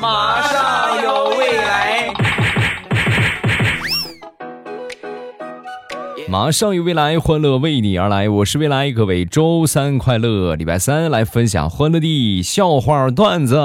马上有未来，马上有未来，欢乐为你而来。我是未来，各位周三快乐，礼拜三来分享欢乐的笑话段子。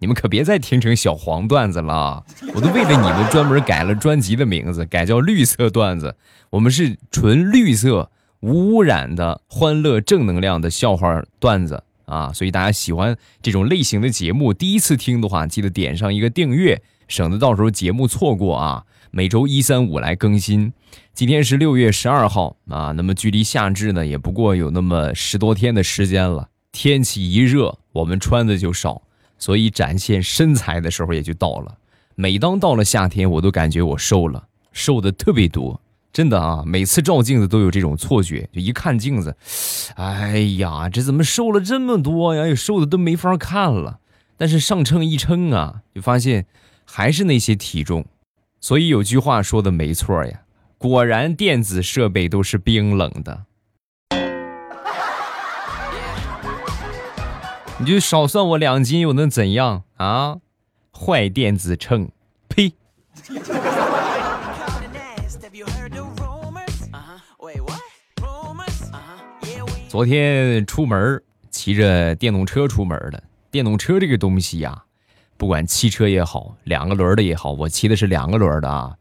你们可别再听成小黄段子了，我都为了你们专门改了专辑的名字，改叫绿色段子。我们是纯绿色、无污染的欢乐正能量的笑话段子啊！所以大家喜欢这种类型的节目，第一次听的话，记得点上一个订阅，省得到时候节目错过啊。每周一、三、五来更新。今天是六月十二号啊，那么距离夏至呢，也不过有那么十多天的时间了。天气一热，我们穿的就少。所以展现身材的时候也就到了。每当到了夏天，我都感觉我瘦了，瘦的特别多，真的啊！每次照镜子都有这种错觉，就一看镜子，哎呀，这怎么瘦了这么多呀？瘦的都没法看了。但是上称一称啊，就发现还是那些体重。所以有句话说的没错呀，果然电子设备都是冰冷的。你就少算我两斤又能怎样啊？坏电子秤，呸！昨天出门骑着电动车出门的，电动车这个东西呀，不管汽车也好，两个轮的也好，我骑的是两个轮的啊，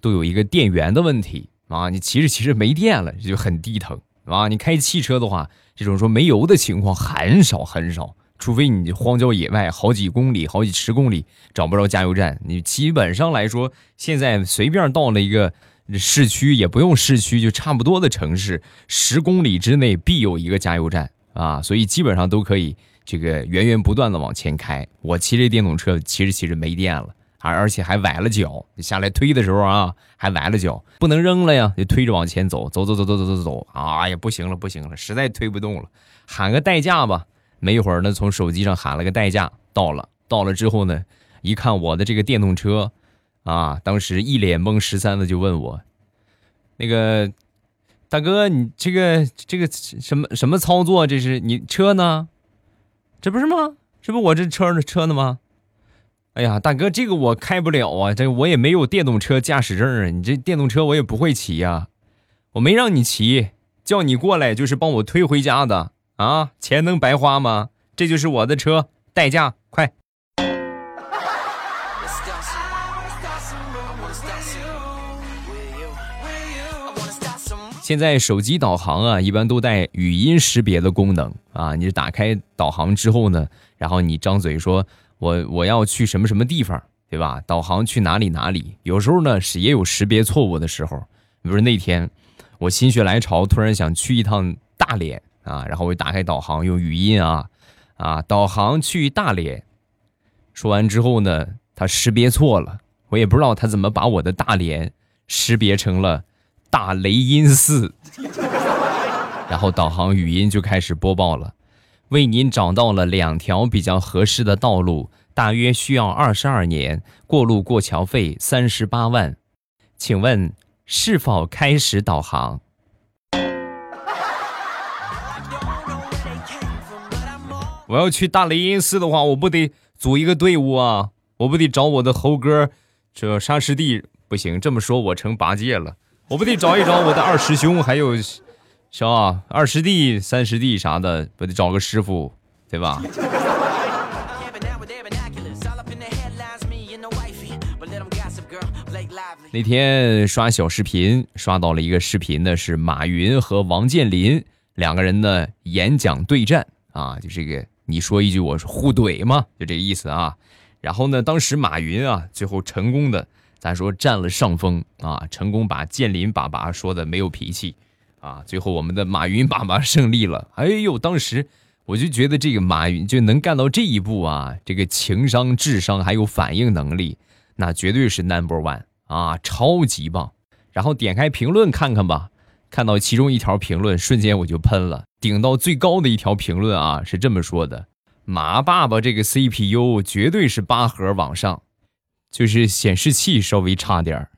都有一个电源的问题啊。你骑着骑着没电了，这就很低疼啊。你开汽车的话，这种说没油的情况很少很少。除非你荒郊野外好几公里、好几十公里找不着加油站，你基本上来说，现在随便到了一个市区，也不用市区，就差不多的城市，十公里之内必有一个加油站啊，所以基本上都可以这个源源不断的往前开。我骑这电动车，骑着骑着没电了，而而且还崴了脚，下来推的时候啊，还崴了脚，不能扔了呀，就推着往前走，走走走走走走走，哎呀，不行了不行了，实在推不动了，喊个代驾吧。没一会儿呢，从手机上喊了个代驾，到了，到了之后呢，一看我的这个电动车，啊，当时一脸懵十三的就问我，那个大哥，你这个这个什么什么操作？这是你车呢？这不是吗？这不我这车的车呢吗？哎呀，大哥，这个我开不了啊，这我也没有电动车驾驶证啊，你这电动车我也不会骑呀，我没让你骑，叫你过来就是帮我推回家的。啊，钱能白花吗？这就是我的车，代驾，快！现在手机导航啊，一般都带语音识别的功能啊。你打开导航之后呢，然后你张嘴说：“我我要去什么什么地方，对吧？”导航去哪里哪里？有时候呢是也有识别错误的时候。比如那天我心血来潮，突然想去一趟大连。啊，然后我打开导航，用语音啊，啊，导航去大连。说完之后呢，它识别错了，我也不知道它怎么把我的大连识别成了大雷音寺。然后导航语音就开始播报了，为您找到了两条比较合适的道路，大约需要二十二年，过路过桥费三十八万，请问是否开始导航？我要去大雷音寺的话，我不得组一个队伍啊！我不得找我的猴哥，这沙师弟不行。这么说，我成八戒了。我不得找一找我的二师兄，还有啥二师弟、三师弟啥的，不得找个师傅，对吧？那天刷小视频，刷到了一个视频呢，是马云和王健林两个人的演讲对战啊，就这个。你说一句，我说互怼嘛，就这个意思啊。然后呢，当时马云啊，最后成功的，咱说占了上风啊，成功把建林爸爸说的没有脾气啊。最后我们的马云爸爸胜利了。哎呦，当时我就觉得这个马云就能干到这一步啊，这个情商、智商还有反应能力，那绝对是 number one 啊，超级棒。然后点开评论看看吧。看到其中一条评论，瞬间我就喷了。顶到最高的一条评论啊，是这么说的：“马爸爸这个 CPU 绝对是八核往上，就是显示器稍微差点儿。”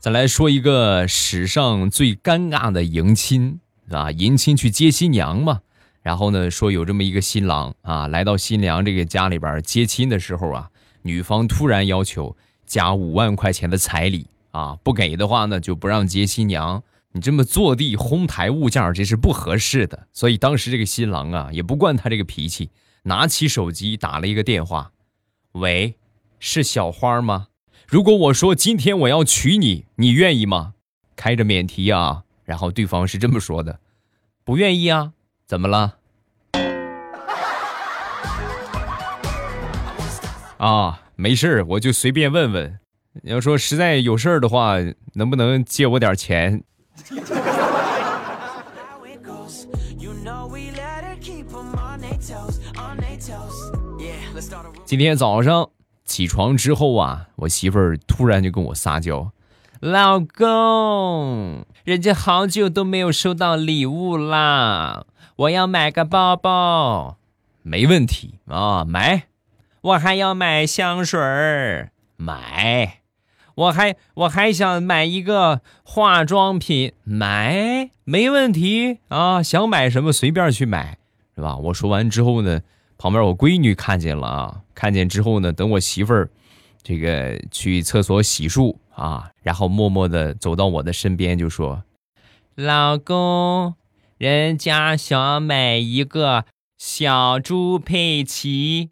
再来说一个史上最尴尬的迎亲啊，迎亲去接新娘嘛。然后呢，说有这么一个新郎啊，来到新娘这个家里边接亲的时候啊，女方突然要求加五万块钱的彩礼啊，不给的话呢就不让接新娘。你这么坐地哄抬物件，这是不合适的。所以当时这个新郎啊，也不惯他这个脾气，拿起手机打了一个电话：“喂，是小花吗？如果我说今天我要娶你，你愿意吗？”开着免提啊，然后对方是这么说的：“不愿意啊。”怎么了？啊，没事我就随便问问。你要说实在有事儿的话，能不能借我点钱？今天早上起床之后啊，我媳妇儿突然就跟我撒娇。老公，人家好久都没有收到礼物啦，我要买个包包，没问题啊，买。我还要买香水儿，买。我还我还想买一个化妆品，买，没问题啊，想买什么随便去买，是吧？我说完之后呢，旁边我闺女看见了啊，看见之后呢，等我媳妇儿。这个去厕所洗漱啊，然后默默的走到我的身边，就说：“老公，人家想买一个小猪佩奇。”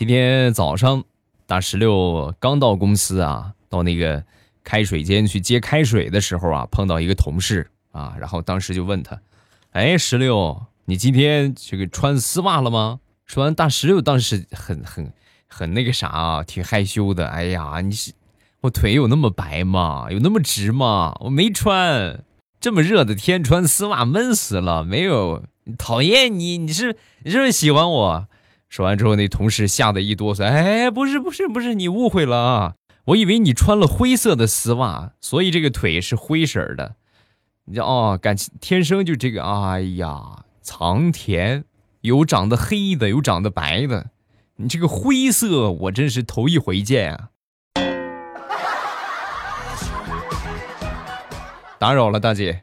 今天早上，大石榴刚到公司啊，到那个开水间去接开水的时候啊，碰到一个同事啊，然后当时就问他。哎，石榴，你今天这个穿丝袜了吗？说完，大石榴当时很很很那个啥啊，挺害羞的。哎呀，你是我腿有那么白吗？有那么直吗？我没穿。这么热的天穿丝袜闷死了。没有，讨厌你，你是你是不是喜欢我？说完之后，那同事吓得一哆嗦。哎，不是不是不是，你误会了啊！我以为你穿了灰色的丝袜，所以这个腿是灰色的。你哦，感情天生就这个，哎呀，藏田有长得黑的，有长得白的，你这个灰色我真是头一回见啊！打扰了，大姐。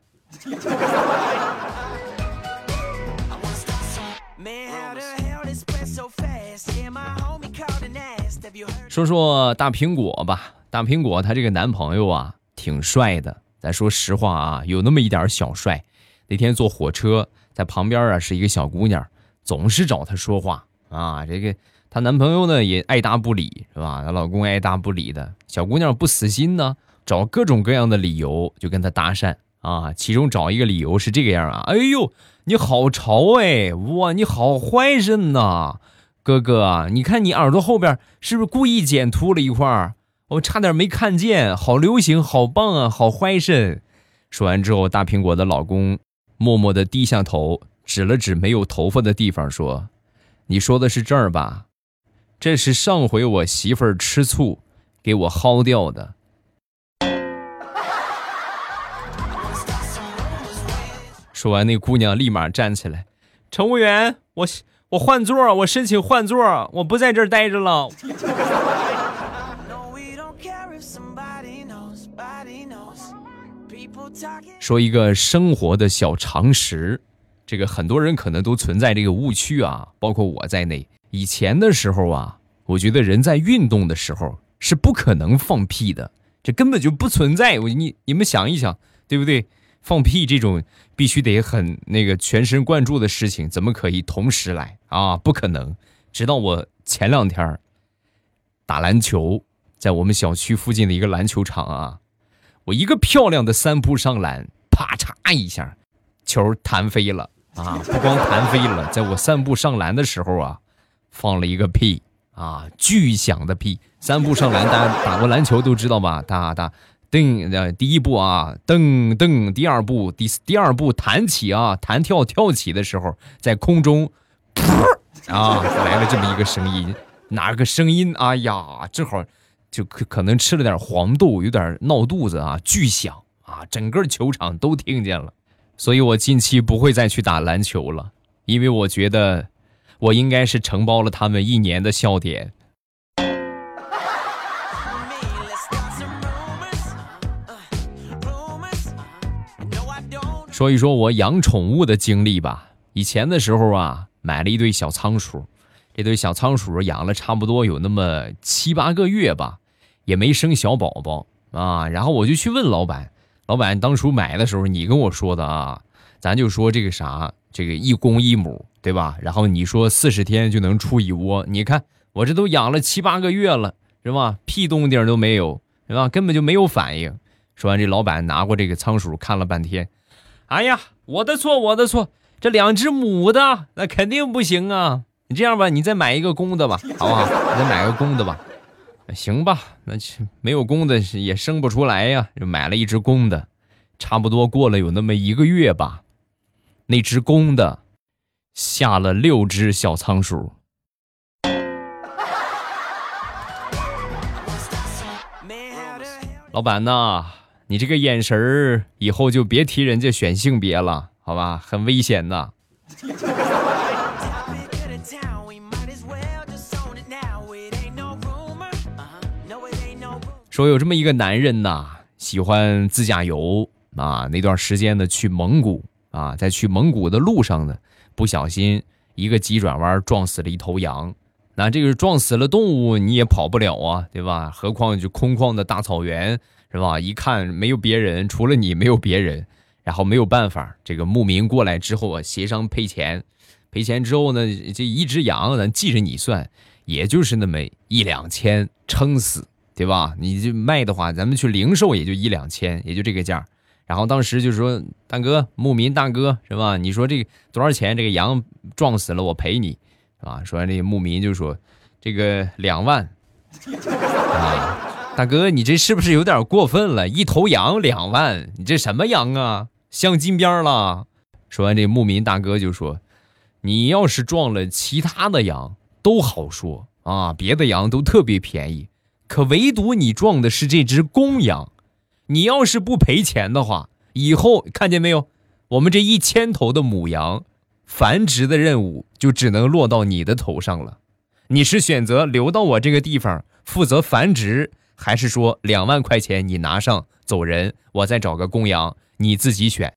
说说大苹果吧，大苹果她这个男朋友啊，挺帅的。咱说实话啊，有那么一点小帅。那天坐火车，在旁边啊是一个小姑娘，总是找他说话啊。这个她男朋友呢也爱答不理，是吧？她老公爱答不理的，小姑娘不死心呢，找各种各样的理由就跟他搭讪啊。其中找一个理由是这个样啊，哎呦，你好潮哎，哇，你好坏人呐，哥哥，你看你耳朵后边是不是故意剪秃了一块儿？我差点没看见，好流行，好棒啊，好欢身。说完之后，大苹果的老公默默的低下头，指了指没有头发的地方，说：“你说的是这儿吧？这是上回我媳妇儿吃醋给我薅掉的。”说完，那姑娘立马站起来：“乘务员，我我换座，我申请换座，我不在这儿待着了。”说一个生活的小常识，这个很多人可能都存在这个误区啊，包括我在内。以前的时候啊，我觉得人在运动的时候是不可能放屁的，这根本就不存在。我你你们想一想，对不对？放屁这种必须得很那个全神贯注的事情，怎么可以同时来啊？不可能。直到我前两天打篮球，在我们小区附近的一个篮球场啊。我一个漂亮的三步上篮，啪嚓一下，球弹飞了啊！不光弹飞了，在我三步上篮的时候啊，放了一个屁啊，巨响的屁！三步上篮，大家打过篮球都知道吧？哒哒，噔，的，第一步啊，噔噔，第二步，第第二步弹起啊，弹跳跳起的时候，在空中，噗啊，来了这么一个声音，哪个声音？哎呀，正好。就可可能吃了点黄豆，有点闹肚子啊，巨响啊，整个球场都听见了，所以我近期不会再去打篮球了，因为我觉得我应该是承包了他们一年的笑点。说一说我养宠物的经历吧。以前的时候啊，买了一对小仓鼠，这对小仓鼠养了差不多有那么七八个月吧，也没生小宝宝啊。然后我就去问老板，老板当初买的时候你跟我说的啊，咱就说这个啥，这个一公一母，对吧？然后你说四十天就能出一窝，你看我这都养了七八个月了，是吧？屁动静都没有，是吧？根本就没有反应。说完，这老板拿过这个仓鼠看了半天。哎呀，我的错，我的错，这两只母的那肯定不行啊！你这样吧，你再买一个公的吧，好不好？你再买个公的吧，行吧？那没有公的也生不出来呀，就买了一只公的，差不多过了有那么一个月吧，那只公的下了六只小仓鼠。老板呐！你这个眼神儿，以后就别提人家选性别了，好吧？很危险的。说有这么一个男人呐，喜欢自驾游啊，那段时间呢去蒙古啊，在去蒙古的路上呢，不小心一个急转弯撞死了一头羊。那这个撞死了动物，你也跑不了啊，对吧？何况就空旷的大草原。是吧？一看没有别人，除了你没有别人，然后没有办法。这个牧民过来之后啊，协商赔钱，赔钱之后呢，这一只羊咱记着你算，也就是那么一两千，撑死，对吧？你就卖的话，咱们去零售也就一两千，也就这个价。然后当时就说，大哥，牧民大哥，是吧？你说这个多少钱？这个羊撞死了，我赔你，是吧？说完，这牧民就说，这个两万，啊。大哥，你这是不是有点过分了？一头羊两万，你这什么羊啊？镶金边了？说完，这牧民大哥就说：“你要是撞了其他的羊都好说啊，别的羊都特别便宜，可唯独你撞的是这只公羊，你要是不赔钱的话，以后看见没有，我们这一千头的母羊繁殖的任务就只能落到你的头上了。你是选择留到我这个地方负责繁殖？”还是说两万块钱你拿上走人，我再找个公羊，你自己选。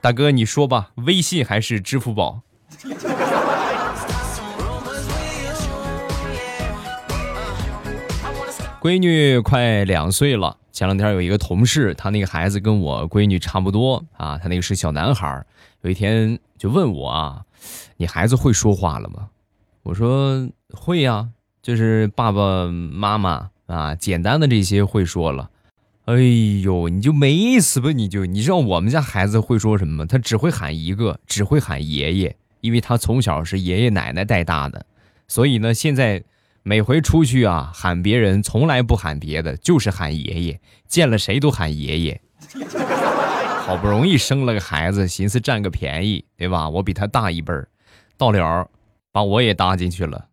大哥，你说吧，微信还是支付宝？闺女快两岁了，前两天有一个同事，他那个孩子跟我闺女差不多啊，他那个是小男孩，有一天就问我啊，你孩子会说话了吗？我说会呀，就是爸爸妈妈啊，简单的这些会说了。哎呦，你就没意思吧？你就你知道我们家孩子会说什么吗？他只会喊一个，只会喊爷爷，因为他从小是爷爷奶奶带大的，所以呢，现在每回出去啊，喊别人从来不喊别的，就是喊爷爷，见了谁都喊爷爷。好不容易生了个孩子，寻思占个便宜，对吧？我比他大一辈儿，到了。把我也搭进去了。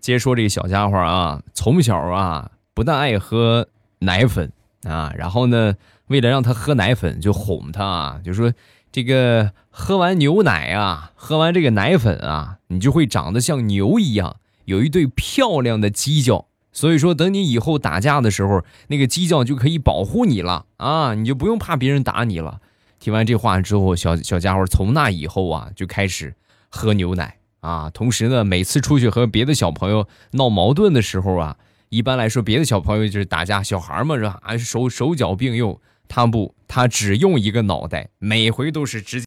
接说这个小家伙啊，从小啊不但爱喝奶粉啊，然后呢，为了让他喝奶粉，就哄他啊，就说这个喝完牛奶啊，喝完这个奶粉啊，你就会长得像牛一样，有一对漂亮的犄角。所以说，等你以后打架的时候，那个犄角就可以保护你了啊，你就不用怕别人打你了。听完这话之后，小小家伙从那以后啊，就开始喝牛奶啊。同时呢，每次出去和别的小朋友闹矛盾的时候啊，一般来说，别的小朋友就是打架，小孩嘛是吧？啊，手手脚并用，他不，他只用一个脑袋，每回都是直接，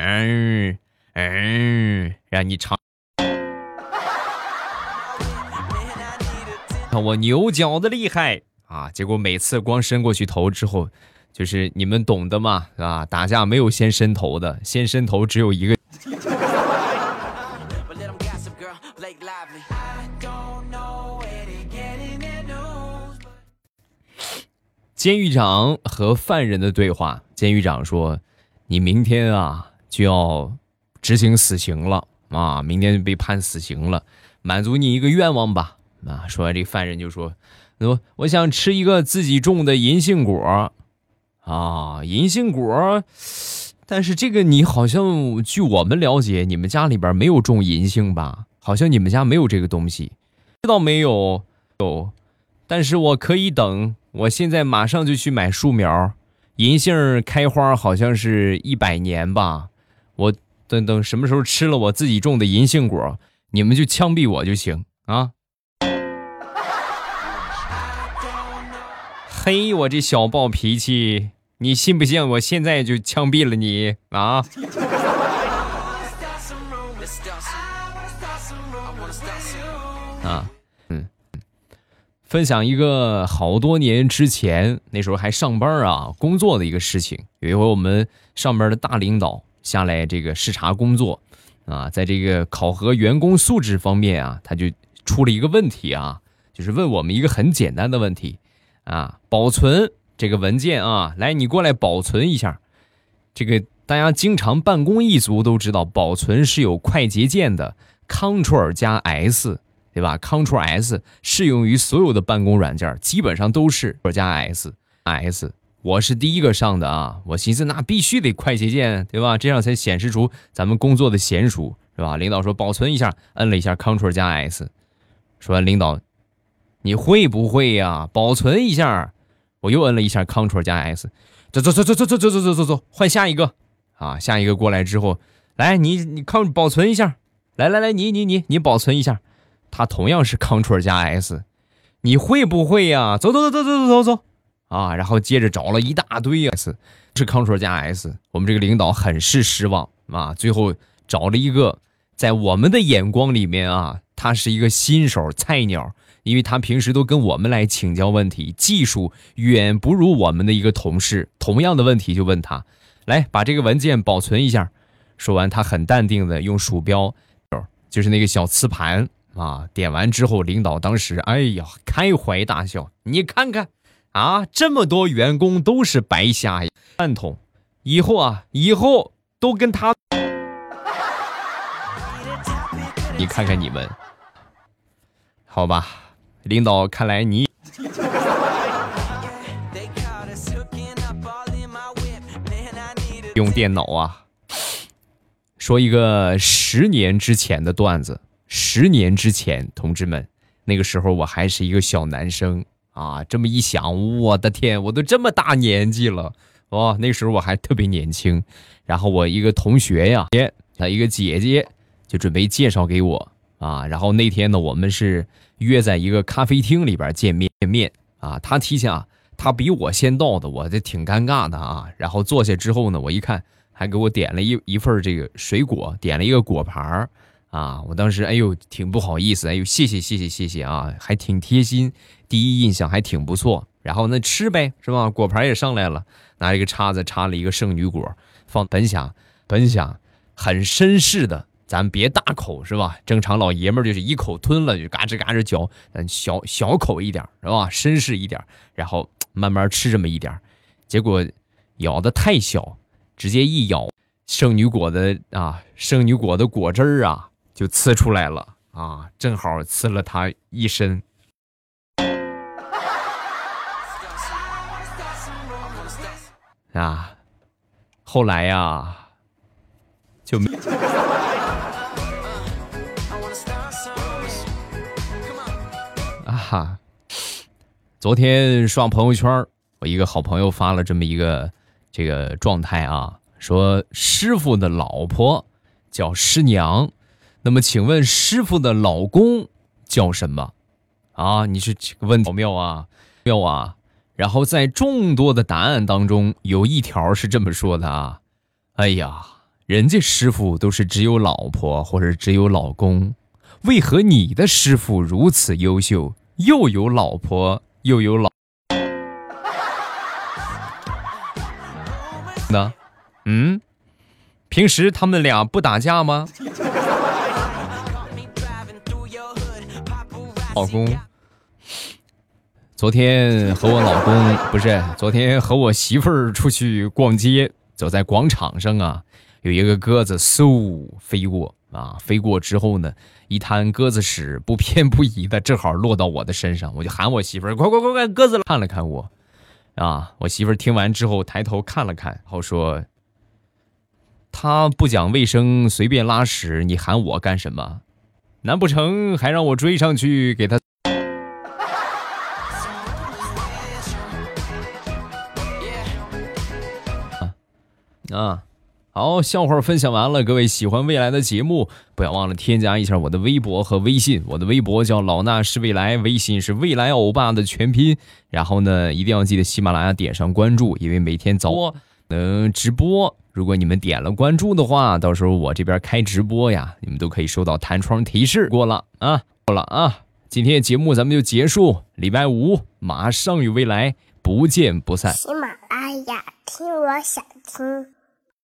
嗯嗯，让你尝。看 我牛角的厉害啊！结果每次光伸过去头之后，就是你们懂的嘛，是吧？打架没有先伸头的，先伸头只有一个。监狱长和犯人的对话：监狱长说：“你明天啊就要执行死刑了啊，明天就被判死刑了。”满足你一个愿望吧。啊，说完这犯人就说：“我我想吃一个自己种的银杏果。”啊，银杏果，但是这个你好像，据我们了解，你们家里边没有种银杏吧？好像你们家没有这个东西，知道没有？有，但是我可以等，我现在马上就去买树苗。银杏开花好像是一百年吧，我等等什么时候吃了我自己种的银杏果，你们就枪毙我就行啊！嘿，我这小暴脾气，你信不信？我现在就枪毙了你啊！啊，嗯，分享一个好多年之前，那时候还上班啊，工作的一个事情。有一回我们上边的大领导下来这个视察工作，啊，在这个考核员工素质方面啊，他就出了一个问题啊，就是问我们一个很简单的问题。啊，保存这个文件啊，来，你过来保存一下。这个大家经常办公一族都知道，保存是有快捷键的，Ctrl 加 S，对吧？Ctrl S 适用于所有的办公软件，基本上都是 Ctrl 加 S，S。我是第一个上的啊，我寻思那必须得快捷键，对吧？这样才显示出咱们工作的娴熟，是吧？领导说保存一下，摁了一下 Ctrl 加 S，说完领导。你会不会呀？保存一下，我又摁了一下 Ctrl 加 S，走走走走走走走走走走走，换下一个啊！下一个过来之后，来你你看保存一下，来来来，你你你你保存一下，他同样是 Ctrl 加 S，你会不会呀？走走走走走走走啊！然后接着找了一大堆 S，是 Ctrl 加 S，我们这个领导很是失望啊！最后找了一个在我们的眼光里面啊，他是一个新手菜鸟。因为他平时都跟我们来请教问题，技术远不如我们的一个同事。同样的问题就问他，来把这个文件保存一下。说完，他很淡定的用鼠标，就是那个小磁盘啊，点完之后，领导当时哎呀开怀大笑。你看看啊，这么多员工都是白瞎呀，饭桶。以后啊，以后都跟他，你看看你们，好吧。领导，看来你用电脑啊。说一个十年之前的段子。十年之前，同志们，那个时候我还是一个小男生啊。这么一想，我的天，我都这么大年纪了哦。那时候我还特别年轻。然后我一个同学呀，他一个姐姐就准备介绍给我啊。然后那天呢，我们是。约在一个咖啡厅里边见面见面啊，他提前啊，他比我先到的，我这挺尴尬的啊。然后坐下之后呢，我一看，还给我点了一一份这个水果，点了一个果盘儿啊。我当时哎呦，挺不好意思，哎呦，谢谢谢谢谢谢啊，还挺贴心，第一印象还挺不错。然后那吃呗，是吧？果盘也上来了，拿一个叉子插了一个圣女果，放本想本想很绅士的。咱别大口是吧？正常老爷们儿就是一口吞了就嘎吱嘎吱嚼，咱小小口一点是吧？绅士一点，然后慢慢吃这么一点结果咬的太小，直接一咬，圣女果的啊，圣女果的果汁儿啊就呲出来了啊，正好呲了他一身。啊，后来呀，就没。哈，昨天刷朋友圈，我一个好朋友发了这么一个这个状态啊，说师傅的老婆叫师娘，那么请问师傅的老公叫什么？啊，你是问题妙啊妙啊！然后在众多的答案当中，有一条是这么说的啊，哎呀，人家师傅都是只有老婆或者只有老公，为何你的师傅如此优秀？又有老婆又有老，那？嗯，平时他们俩不打架吗？老公，昨天和我老公不是，昨天和我媳妇儿出去逛街，走在广场上啊，有一个鸽子嗖飞过啊，飞过之后呢，一滩鸽子屎不偏不倚的，正好落到我的身上，我就喊我媳妇儿，快快快快，鸽子看了看我，啊，我媳妇儿听完之后抬头看了看，然后说：“他不讲卫生，随便拉屎，你喊我干什么？难不成还让我追上去给他？”啊，好，笑话分享完了。各位喜欢未来的节目，不要忘了添加一下我的微博和微信。我的微博叫老衲是未来，微信是未来欧巴的全拼。然后呢，一定要记得喜马拉雅点上关注，因为每天早能直播。如果你们点了关注的话，到时候我这边开直播呀，你们都可以收到弹窗提示。过了啊，过了啊，今天的节目咱们就结束。礼拜五马上与未来不见不散。喜马拉雅听，我想听。